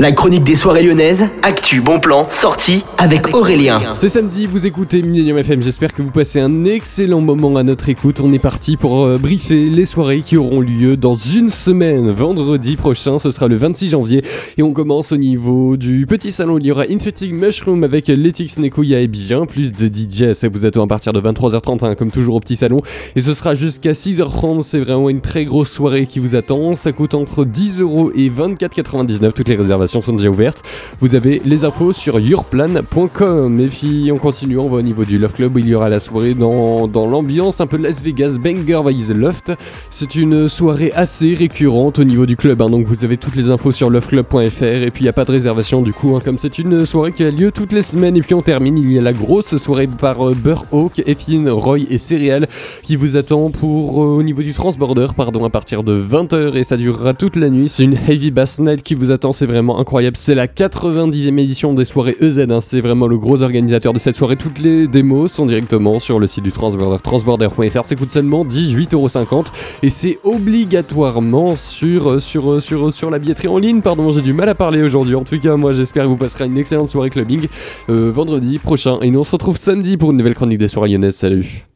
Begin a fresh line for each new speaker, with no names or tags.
La chronique des soirées lyonnaises, actu, bon plan, sortie avec Aurélien.
C'est samedi, vous écoutez Millennium FM, j'espère que vous passez un excellent moment à notre écoute. On est parti pour euh, briefer les soirées qui auront lieu dans une semaine, vendredi prochain, ce sera le 26 janvier. Et on commence au niveau du petit salon, il y aura Infecting Mushroom avec Letix Nekouya et bien plus de DJ. Ça vous attend à partir de 23h30, hein, comme toujours au petit salon. Et ce sera jusqu'à 6h30, c'est vraiment une très grosse soirée qui vous attend. Ça coûte entre 10 euros et 24,99 toutes les réservations sont déjà ouvertes. Vous avez les infos sur yourplan.com. Et puis on continue, on va au niveau du Love Club où il y aura la soirée dans, dans l'ambiance un peu Las Vegas, Banger by the Loft. C'est une soirée assez récurrente au niveau du club, hein. donc vous avez toutes les infos sur loveclub.fr et puis il n'y a pas de réservation du coup, hein. comme c'est une soirée qui a lieu toutes les semaines. Et puis on termine, il y a la grosse soirée par euh, Burhawk, Effin, Roy et Céréal qui vous attend pour euh, au niveau du transborder, pardon, à partir de 20h et ça durera toute la nuit. C'est une heavy bass night qui vous attend, c'est vraiment incroyable. C'est la 90e édition des soirées EZ. Hein. C'est vraiment le gros organisateur de cette soirée. Toutes les démos sont directement sur le site du Transborder, transborder.fr. Ça coûte seulement 18,50€ et c'est obligatoirement sur, sur, sur, sur la billetterie en ligne. Pardon, j'ai du mal à parler aujourd'hui. En tout cas, moi j'espère que vous passerez une excellente soirée clubbing euh, vendredi prochain. Et nous on se retrouve samedi pour une nouvelle chronique des soirées lyonnaises. Salut!